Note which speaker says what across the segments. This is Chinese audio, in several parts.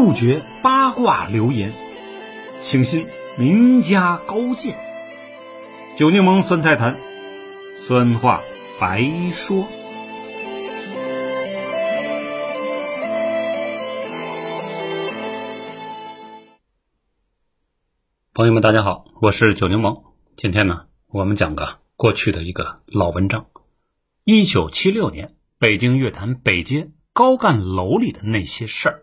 Speaker 1: 杜绝八卦流言，请信名家高见。九柠檬酸菜坛，酸话白说。朋友们，大家好，我是九柠檬。今天呢，我们讲个过去的一个老文章。一九七六年，北京乐坛北街高干楼里的那些事儿。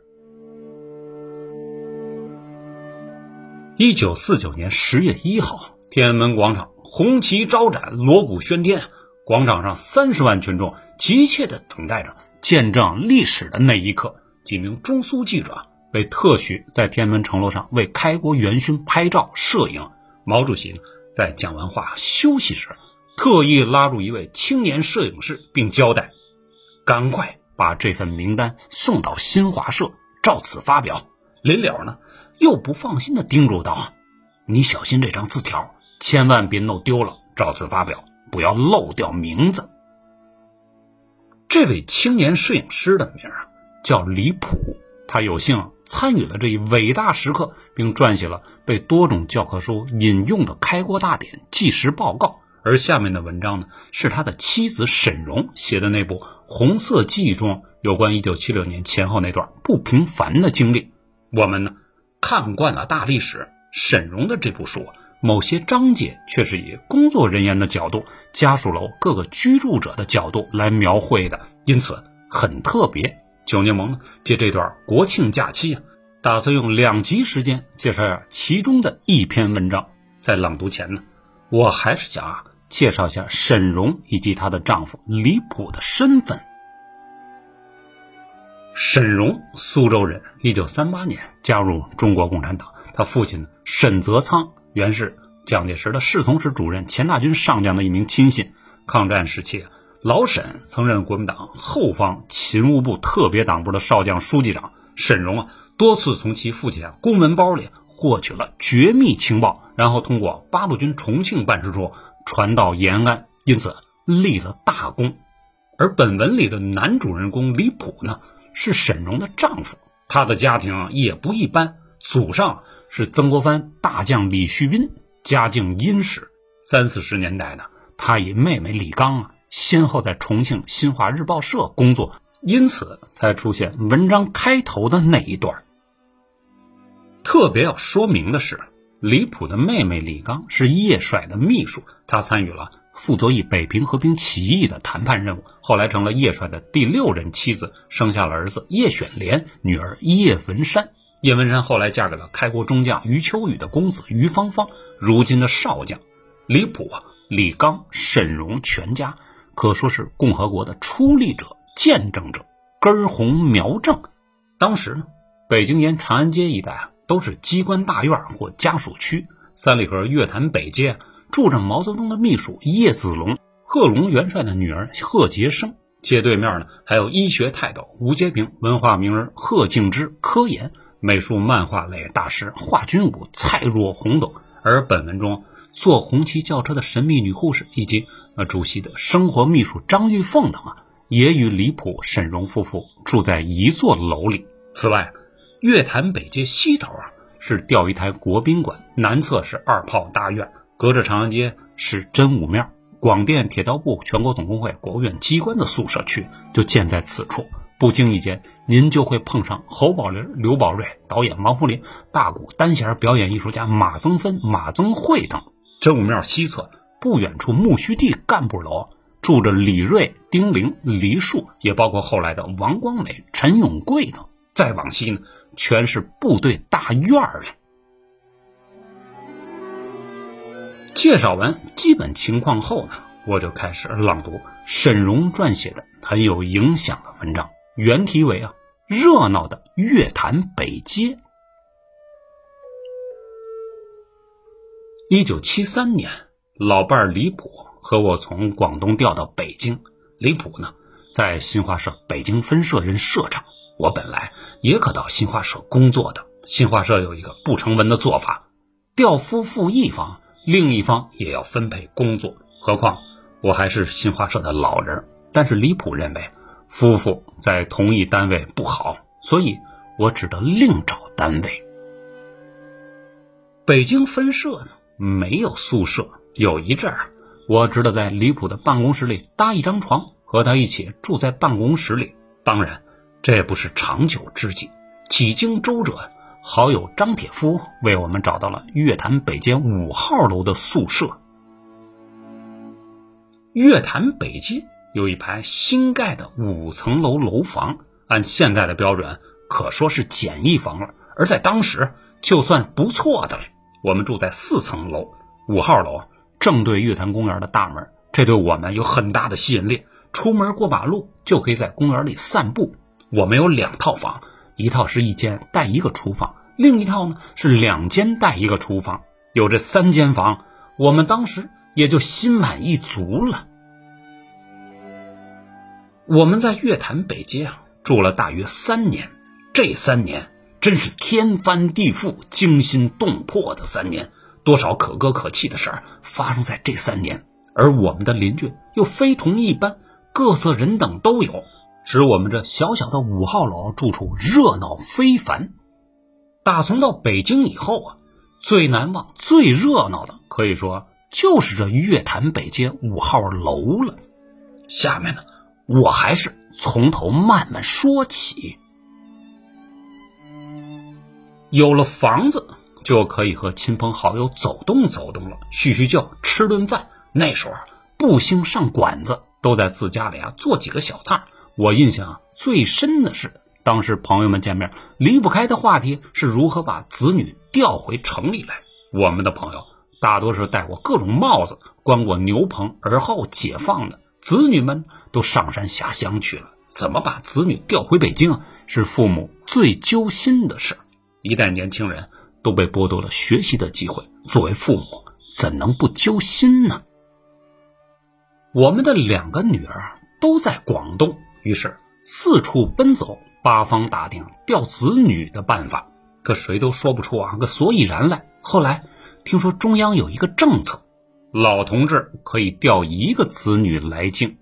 Speaker 1: 一九四九年十月一号，天安门广场红旗招展，锣鼓喧天，广场上三十万群众急切地等待着见证历史的那一刻。几名中苏记者被特许在天安门城楼上为开国元勋拍照摄影。毛主席在讲完话休息时，特意拉住一位青年摄影师，并交代：“赶快把这份名单送到新华社，照此发表。”临了呢。又不放心的叮嘱道：“你小心这张字条，千万别弄丢了。照此发表，不要漏掉名字。”这位青年摄影师的名啊叫李普，他有幸参与了这一伟大时刻，并撰写了被多种教科书引用的《开国大典》纪实报告。而下面的文章呢，是他的妻子沈荣写的那部《红色记忆》中有关1976年前后那段不平凡的经历。我们呢？看惯了大历史，沈荣的这部书，某些章节却是以工作人员的角度、家属楼各个居住者的角度来描绘的，因此很特别。九柠檬呢，借这段国庆假期啊，打算用两集时间介绍下其中的一篇文章。在朗读前呢，我还是想啊，介绍一下沈荣以及她的丈夫李普的身份。沈荣，苏州人，一九三八年加入中国共产党。他父亲沈泽仓原是蒋介石的侍从室主任、钱大军上将的一名亲信。抗战时期，老沈曾任国民党后方勤务部特别党部的少将书记长。沈荣啊，多次从其父亲公文包里获取了绝密情报，然后通过八路军重庆办事处传到延安，因此立了大功。而本文里的男主人公李普呢？是沈荣的丈夫，他的家庭也不一般。祖上是曾国藩大将李旭斌，家境殷实。三四十年代呢，他与妹妹李刚啊，先后在重庆新华日报社工作，因此才出现文章开头的那一段。特别要说明的是，李普的妹妹李刚是叶帅的秘书，他参与了。负责以北平和平起义的谈判任务，后来成了叶帅的第六任妻子，生下了儿子叶选莲，女儿叶文山。叶文山后来嫁给了开国中将余秋雨的公子余芳芳，如今的少将李普、李刚、沈荣全家可说是共和国的出力者、见证者，根红苗正。当时呢，北京沿长安街一带啊，都是机关大院或家属区，三里河月坛北街。住着毛泽东的秘书叶子龙，贺龙元帅的女儿贺杰生。街对面呢，还有医学泰斗吴阶平、文化名人贺敬之、科研、美术漫画类大师华君武、蔡若红等。而本文中坐红旗轿车的神秘女护士，以及呃主席的生活秘书张玉凤等啊，也与李普、沈荣夫妇住在一座楼里。此外，月坛北街西头啊是钓鱼台国宾馆，南侧是二炮大院。隔着长安街是真武庙，广电铁道部、全国总工会、国务院机关的宿舍区就建在此处。不经意间，您就会碰上侯宝林、刘宝瑞、导演王福林、大鼓单弦表演艺术家马增芬、马增慧等。真武庙西侧不远处木须地干部楼住着李瑞、丁玲、黎树，也包括后来的王光美、陈永贵等。再往西呢，全是部队大院了。介绍完基本情况后呢，我就开始朗读沈荣撰写的很有影响的文章，原题为啊热闹的乐坛北街。一九七三年，老伴李普和我从广东调到北京，李普呢在新华社北京分社任社长，我本来也可到新华社工作的。新华社有一个不成文的做法，调夫妇一方。另一方也要分配工作，何况我还是新华社的老人。但是李普认为夫妇在同一单位不好，所以我只得另找单位。北京分社呢，没有宿舍。有一阵儿，我只得在李普的办公室里搭一张床，和他一起住在办公室里。当然，这不是长久之计。几经周折，好友张铁夫为我们找到了月坛北街五号楼的宿舍。月坛北街有一排新盖的五层楼楼房，按现在的标准，可说是简易房了。而在当时，就算不错的了。我们住在四层楼五号楼，正对月坛公园的大门，这对我们有很大的吸引力。出门过马路就可以在公园里散步。我们有两套房，一套是一间带一个厨房，另一套呢是两间带一个厨房。有这三间房，我们当时也就心满意足了。我们在月坛北街啊住了大约三年，这三年。真是天翻地覆、惊心动魄的三年，多少可歌可泣的事儿发生在这三年。而我们的邻居又非同一般，各色人等都有，使我们这小小的五号楼住处热闹非凡。打从到北京以后啊，最难忘、最热闹的，可以说就是这月坛北街五号楼了。下面呢，我还是从头慢慢说起。有了房子，就可以和亲朋好友走动走动了，叙叙旧，吃顿饭。那时候不兴上馆子，都在自家里啊做几个小菜。我印象最深的是，当时朋友们见面离不开的话题是如何把子女调回城里来。我们的朋友大多是戴过各种帽子、关过牛棚而后解放的子女们，都上山下乡去了。怎么把子女调回北京，是父母最揪心的事。一代年轻人都被剥夺了学习的机会，作为父母怎能不揪心呢？我们的两个女儿都在广东，于是四处奔走，八方打听调子女的办法，可谁都说不出啊个所以然来。后来听说中央有一个政策，老同志可以调一个子女来京，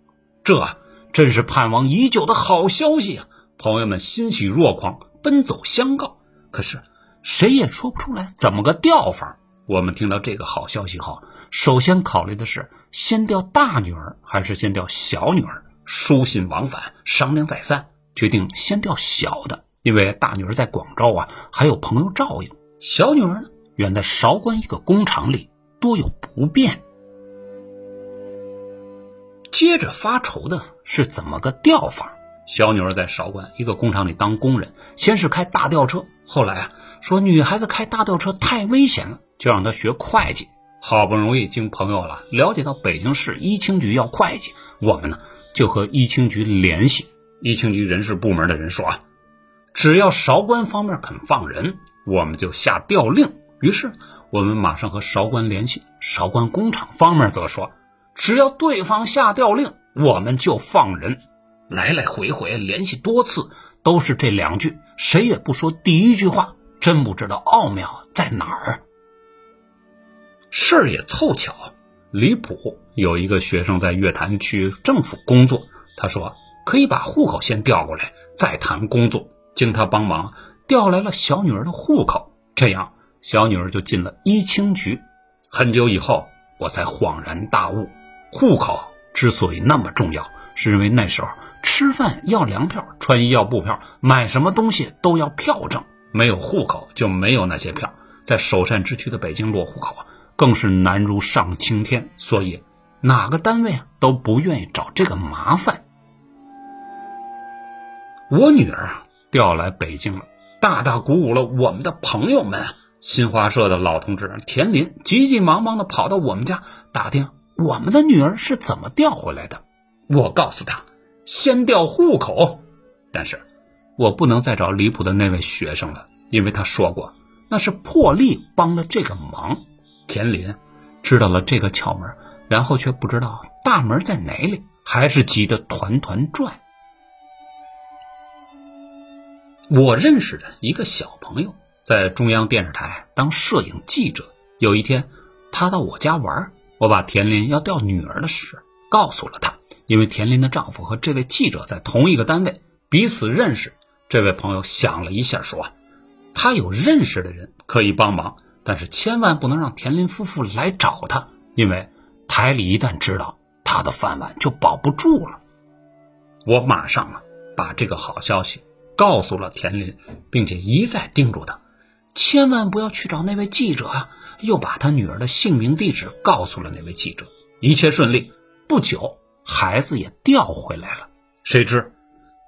Speaker 1: 这真是盼望已久的好消息啊！朋友们欣喜若狂，奔走相告。可是，谁也说不出来怎么个调法。我们听到这个好消息后，首先考虑的是先调大女儿还是先调小女儿。书信往返，商量再三，决定先调小的，因为大女儿在广州啊，还有朋友照应；小女儿呢，远在韶关一个工厂里，多有不便。接着发愁的是怎么个调法。小女儿在韶关一个工厂里当工人，先是开大吊车，后来啊说女孩子开大吊车太危险了，就让她学会计。好不容易经朋友了了解到北京市一清局要会计，我们呢就和一清局联系。一清局人事部门的人说啊，只要韶关方面肯放人，我们就下调令。于是我们马上和韶关联系，韶关工厂方面则说，只要对方下调令，我们就放人。来来回回联系多次，都是这两句，谁也不说第一句话。真不知道奥妙在哪儿。事儿也凑巧，李普有一个学生在月坛区政府工作，他说可以把户口先调过来，再谈工作。经他帮忙，调来了小女儿的户口，这样小女儿就进了一清局。很久以后，我才恍然大悟，户口之所以那么重要，是因为那时候。吃饭要粮票，穿衣要布票，买什么东西都要票证。没有户口就没有那些票。在首善之区的北京落户口啊，更是难如上青天。所以哪个单位啊都不愿意找这个麻烦。我女儿调来北京了，大大鼓舞了我们的朋友们。新华社的老同志田林急急忙忙的跑到我们家打听我们的女儿是怎么调回来的。我告诉他。先调户口，但是我不能再找离谱的那位学生了，因为他说过那是破例帮了这个忙。田林知道了这个窍门，然后却不知道大门在哪里，还是急得团团转。我认识的一个小朋友在中央电视台当摄影记者，有一天他到我家玩，我把田林要调女儿的事告诉了他。因为田林的丈夫和这位记者在同一个单位，彼此认识，这位朋友想了一下，说：“他有认识的人可以帮忙，但是千万不能让田林夫妇来找他，因为台里一旦知道，他的饭碗就保不住了。”我马上啊，把这个好消息告诉了田林，并且一再叮嘱他，千万不要去找那位记者啊。又把他女儿的姓名、地址告诉了那位记者，一切顺利。不久，孩子也调回来了。谁知？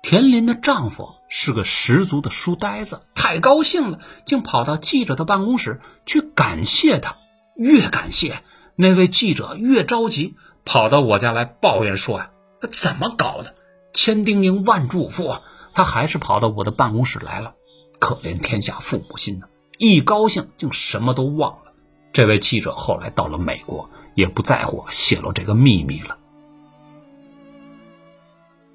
Speaker 1: 田林的丈夫是个十足的书呆子，太高兴了，竟跑到记者的办公室去感谢他。越感谢，那位记者越着急，跑到我家来抱怨说：“呀，怎么搞的？千叮咛万嘱咐，他还是跑到我的办公室来了。可怜天下父母心呐！一高兴，竟什么都忘了。”这位记者后来到了美国，也不在乎泄露这个秘密了。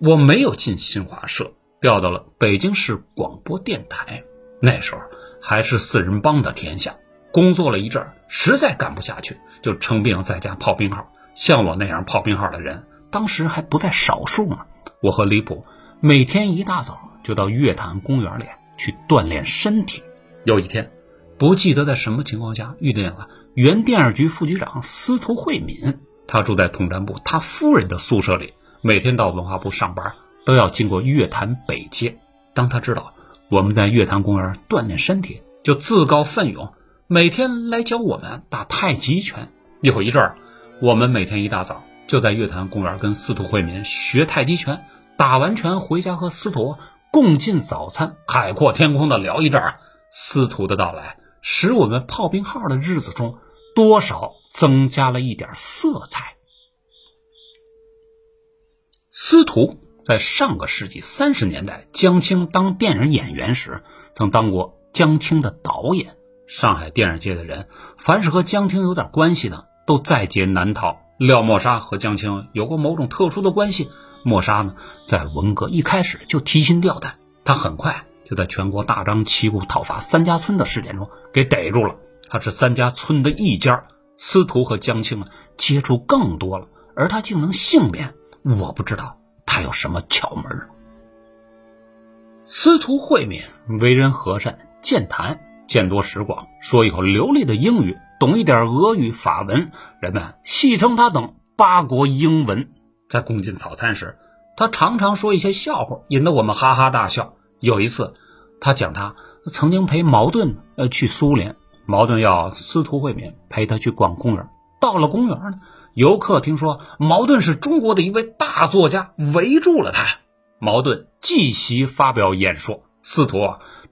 Speaker 1: 我没有进新华社，调到了北京市广播电台。那时候还是四人帮的天下，工作了一阵实在干不下去，就称病在家泡病号。像我那样泡病号的人，当时还不在少数呢。我和李普每天一大早就到月坛公园里去锻炼身体。有一天，不记得在什么情况下遇见了原电视局副局长司徒慧敏，他住在统战部他夫人的宿舍里。每天到文化部上班，都要经过月坛北街。当他知道我们在月坛公园锻炼身体，就自告奋勇，每天来教我们打太极拳。有一阵儿，我们每天一大早就在月坛公园跟司徒慧民学太极拳，打完拳回家和司徒共进早餐，海阔天空的聊一阵儿。司徒的到来，使我们炮兵号的日子中多少增加了一点色彩。司徒在上个世纪三十年代，江青当电影演员时，曾当过江青的导演。上海电影界的人，凡是和江青有点关系的，都在劫难逃。廖默沙和江青有过某种特殊的关系。默沙呢，在文革一开始就提心吊胆，他很快就在全国大张旗鼓讨伐三家村的事件中给逮住了。他是三家村的一家。司徒和江青，接触更多了，而他竟能幸免。我不知道有什么窍门。司徒慧敏为人和善，健谈，见多识广，说一口流利的英语，懂一点俄语、法文，人们戏称他等八国英文。在共进早餐时，他常常说一些笑话，引得我们哈哈大笑。有一次，他讲他曾经陪茅盾呃去苏联，茅盾要司徒慧敏陪他去逛公园，到了公园呢。游客听说茅盾是中国的一位大作家，围住了他。茅盾即席发表演说，司徒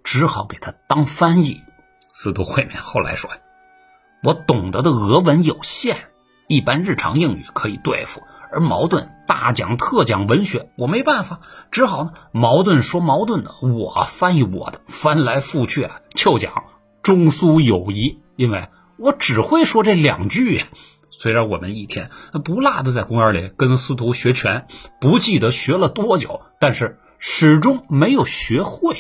Speaker 1: 只好给他当翻译。司徒会面后来说：“我懂得的俄文有限，一般日常英语可以对付，而茅盾大讲特讲文学，我没办法，只好呢，茅盾说茅盾的，我翻译我的，翻来覆去啊就讲中苏友谊，因为我只会说这两句呀。”虽然我们一天不落的在公园里跟司徒学拳，不记得学了多久，但是始终没有学会。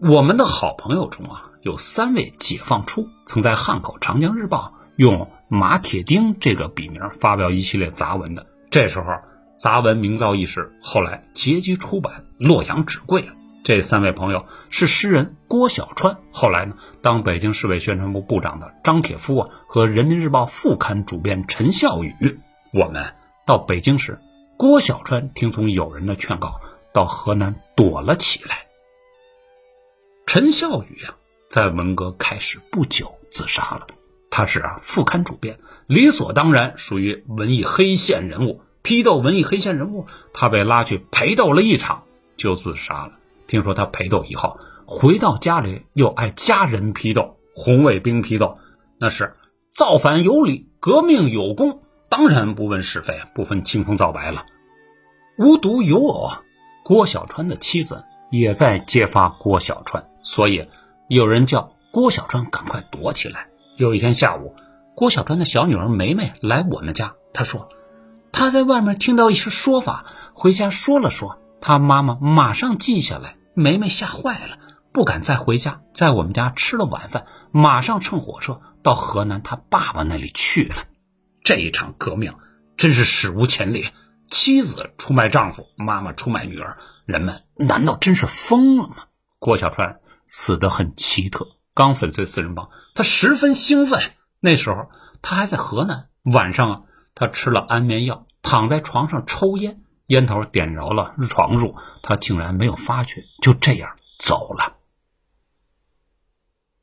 Speaker 1: 我们的好朋友中啊，有三位解放初曾在汉口《长江日报》用马铁钉这个笔名发表一系列杂文的。这时候杂文名噪一时，后来结集出版，洛阳纸贵。这三位朋友是诗人郭小川，后来呢，当北京市委宣传部部长的张铁夫啊，和人民日报副刊主编陈孝宇。我们到北京时，郭小川听从友人的劝告，到河南躲了起来。陈孝宇啊，在文革开始不久自杀了。他是啊副刊主编，理所当然属于文艺黑线人物。批斗文艺黑线人物，他被拉去陪斗了一场，就自杀了。听说他陪斗以后回到家里，又挨家人批斗，红卫兵批斗，那是造反有理，革命有功，当然不问是非，不分青红皂白了。无独有偶啊，郭小川的妻子也在揭发郭小川，所以有人叫郭小川赶快躲起来。有一天下午，郭小川的小女儿梅梅来我们家，她说她在外面听到一些说法，回家说了说。他妈妈马上记下来，梅梅吓坏了，不敢再回家，在我们家吃了晚饭，马上乘火车到河南他爸爸那里去了。这一场革命真是史无前例，妻子出卖丈夫，妈妈出卖女儿，人们难道真是疯了吗？郭小川死得很奇特，刚粉碎四人帮，他十分兴奋。那时候他还在河南，晚上啊，他吃了安眠药，躺在床上抽烟，烟头点着了床褥，他竟然没有发觉，就这样走了。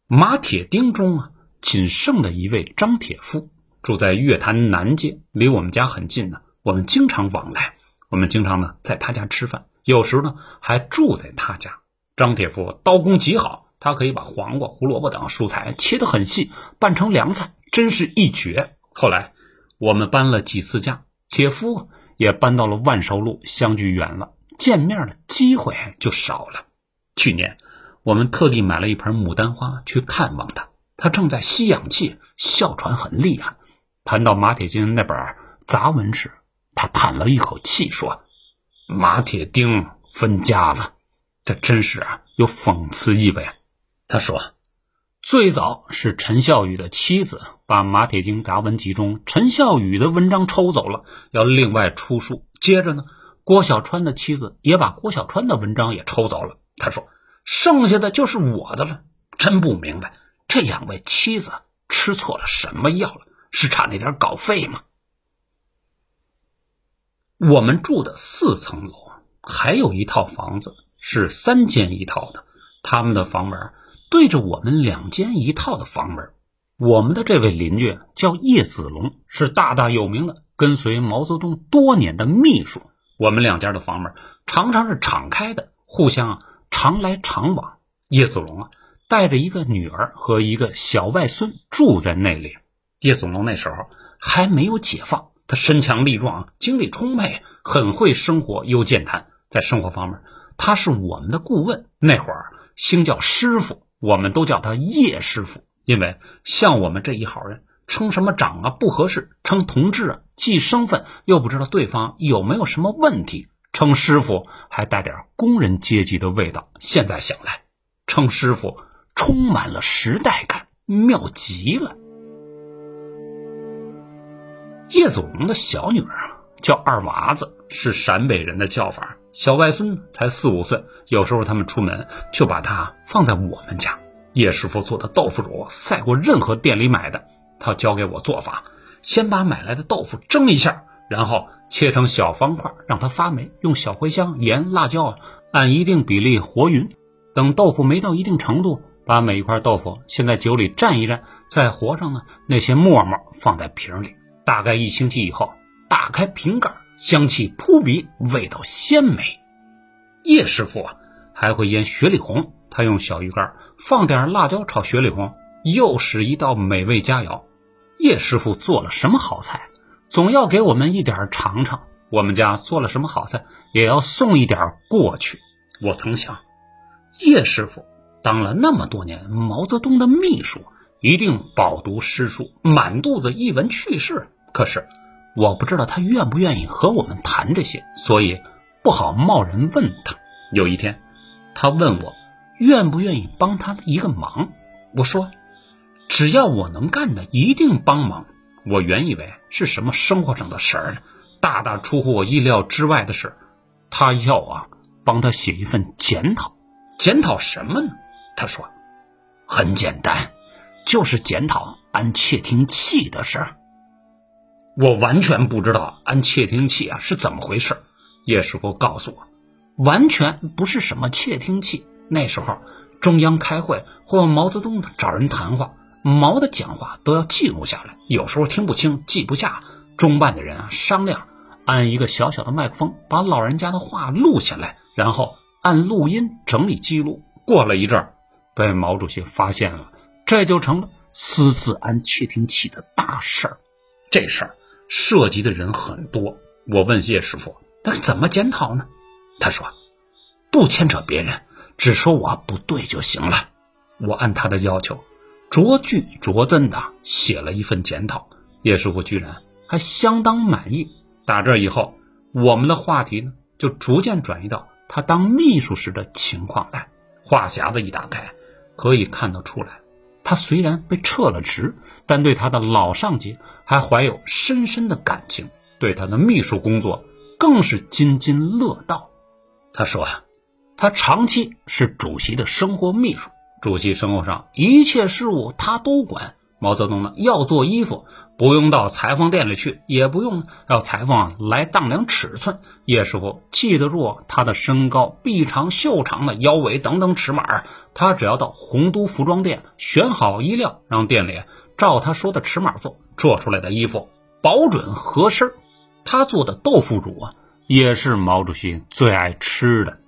Speaker 1: 马铁丁中啊，仅剩的一位张铁夫住在月坛南街，离我们家很近呢。我们经常往来，我们经常呢在他家吃饭，有时呢还住在他家。张铁夫刀工极好，他可以把黄瓜、胡萝卜等蔬菜切得很细，拌成凉菜，真是一绝。后来我们搬了几次家，铁夫也搬到了万寿路，相距远了，见面的机会就少了。去年。我们特地买了一盆牡丹花去看望他，他正在吸氧气，哮喘很厉害。谈到马铁金那本杂文时，他叹了一口气说：“马铁丁分家了，这真是啊，有讽刺意味。”他说：“最早是陈孝宇的妻子把马铁丁杂文集中陈孝宇的文章抽走了，要另外出书。接着呢，郭小川的妻子也把郭小川的文章也抽走了。”他说。剩下的就是我的了，真不明白这两位妻子吃错了什么药了？是差那点稿费吗？我们住的四层楼还有一套房子是三间一套的，他们的房门对着我们两间一套的房门。我们的这位邻居叫叶子龙，是大大有名的跟随毛泽东多年的秘书。我们两家的房门常常是敞开的，互相。常来常往，叶子龙啊，带着一个女儿和一个小外孙住在那里。叶子龙那时候还没有解放，他身强力壮，精力充沛，很会生活，又健谈。在生活方面，他是我们的顾问。那会儿姓叫师傅，我们都叫他叶师傅，因为像我们这一号人，称什么长啊不合适，称同志啊既生分又不知道对方有没有什么问题。称师傅还带点工人阶级的味道。现在想来，称师傅充满了时代感，妙极了。叶祖龙的小女儿啊叫二娃子，是陕北人的叫法。小外孙才四五岁，有时候他们出门就把他放在我们家。叶师傅做的豆腐乳赛过任何店里买的。他教给我做法：先把买来的豆腐蒸一下，然后。切成小方块，让它发霉，用小茴香、盐、辣椒按一定比例和匀。等豆腐霉到一定程度，把每一块豆腐先在酒里蘸一蘸，再和上呢那些沫沫，放在瓶里。大概一星期以后，打开瓶盖，香气扑鼻，味道鲜美。叶师傅啊，还会腌雪里红，他用小鱼干放点辣椒炒雪里红，又是一道美味佳肴。叶师傅做了什么好菜？总要给我们一点尝尝，我们家做了什么好菜，也要送一点过去。我曾想，叶师傅当了那么多年毛泽东的秘书，一定饱读诗书，满肚子译文趣事。可是，我不知道他愿不愿意和我们谈这些，所以不好贸然问他。有一天，他问我愿不愿意帮他一个忙，我说，只要我能干的，一定帮忙。我原以为是什么生活上的事儿呢，大大出乎我意料之外的是，他要啊帮他写一份检讨，检讨什么呢？他说，很简单，就是检讨安窃听器的事儿。我完全不知道安窃听器啊是怎么回事。叶师傅告诉我，完全不是什么窃听器。那时候中央开会或毛泽东找人谈话。毛的讲话都要记录下来，有时候听不清、记不下，中办的人啊商量，按一个小小的麦克风把老人家的话录下来，然后按录音整理记录。过了一阵儿，被毛主席发现了，这就成了私自安窃听器的大事儿。这事儿涉及的人很多。我问叶师傅：“那怎么检讨呢？”他说：“不牵扯别人，只说我不对就行了。”我按他的要求。着句着针的写了一份检讨，叶师傅居然还相当满意。打这以后，我们的话题呢就逐渐转移到他当秘书时的情况来。话匣子一打开，可以看得出来，他虽然被撤了职，但对他的老上级还怀有深深的感情，对他的秘书工作更是津津乐道。他说，他长期是主席的生活秘书，主席生活上一切事务他都管。毛泽东呢，要做衣服，不用到裁缝店里去，也不用要裁缝来当量尺寸。叶师傅记得住他的身高、臂长、袖长的腰围等等尺码，他只要到洪都服装店选好衣料，让店里照他说的尺码做，做出来的衣服保准合身。他做的豆腐乳啊，也是毛主席最爱吃的。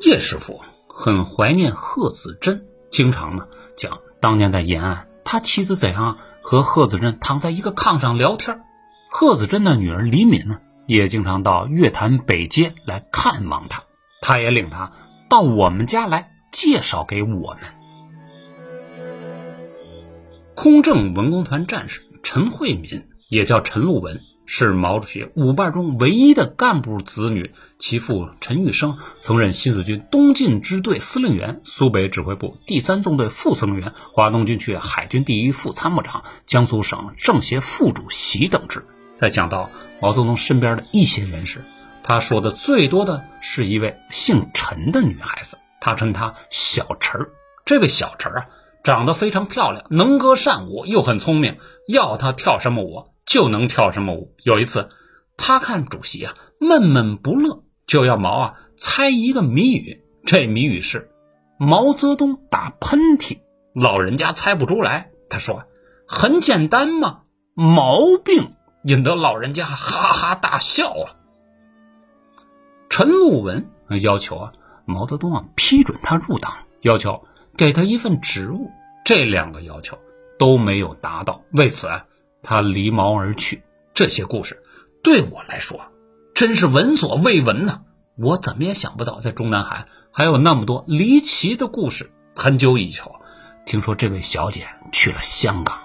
Speaker 1: 叶师傅很怀念贺子珍，经常呢。讲当年在延安，他妻子怎样和贺子珍躺在一个炕上聊天。贺子珍的女儿李敏呢，也经常到月坛北街来看望他，他也领他到我们家来介绍给我们。空政文工团战士陈慧敏，也叫陈露文。是毛主席五伴中唯一的干部子女，其父陈玉生曾任新四军东进支队司令员、苏北指挥部第三纵队副司令员、华东军区海军第一副参谋长、江苏省政协副主席等职。在讲到毛泽东身边的一些人士，他说的最多的是一位姓陈的女孩子，他称她小陈儿。这位小陈儿啊，长得非常漂亮，能歌善舞，又很聪明，要她跳什么舞。就能跳什么舞。有一次，他看主席啊闷闷不乐，就要毛啊猜一个谜语。这谜语是：毛泽东打喷嚏。老人家猜不出来，他说：“很简单嘛，毛病。”引得老人家哈哈大笑啊。陈露文要求啊毛泽东啊批准他入党，要求给他一份职务。这两个要求都没有达到，为此啊。他离毛而去，这些故事对我来说真是闻所未闻呐！我怎么也想不到，在中南海还有那么多离奇的故事。很久以后，听说这位小姐去了香港。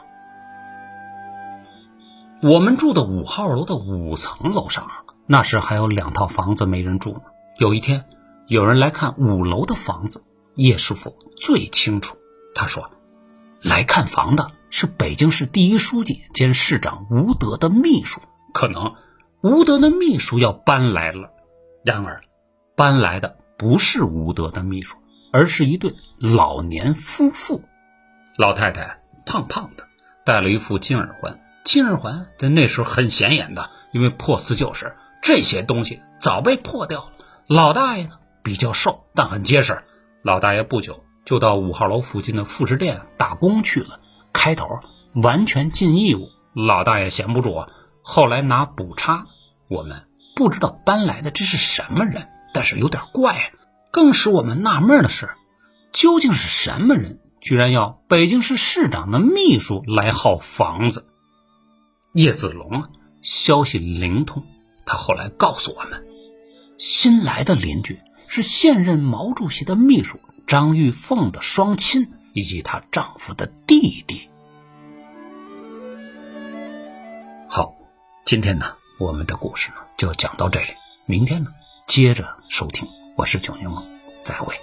Speaker 1: 我们住的五号楼的五层楼上，那时还有两套房子没人住呢。有一天，有人来看五楼的房子，叶师傅最清楚。他说：“来看房的。”是北京市第一书记兼市长吴德的秘书，可能吴德的秘书要搬来了。然而，搬来的不是吴德的秘书，而是一对老年夫妇。老太太胖胖的，戴了一副金耳环。金耳环在那时候很显眼的，因为破四旧时，这些东西早被破掉了。老大爷呢比较瘦，但很结实。老大爷不久就到五号楼附近的副食店打工去了。开头完全尽义务，老大爷闲不住啊，后来拿补差。我们不知道搬来的这是什么人，但是有点怪。更使我们纳闷的是，究竟是什么人，居然要北京市市长的秘书来号房子？叶子龙啊，消息灵通，他后来告诉我们，新来的邻居是现任毛主席的秘书张玉凤的双亲以及她丈夫的弟弟。好今天呢，我们的故事呢就讲到这里。明天呢，接着收听。我是九柠檬，再会。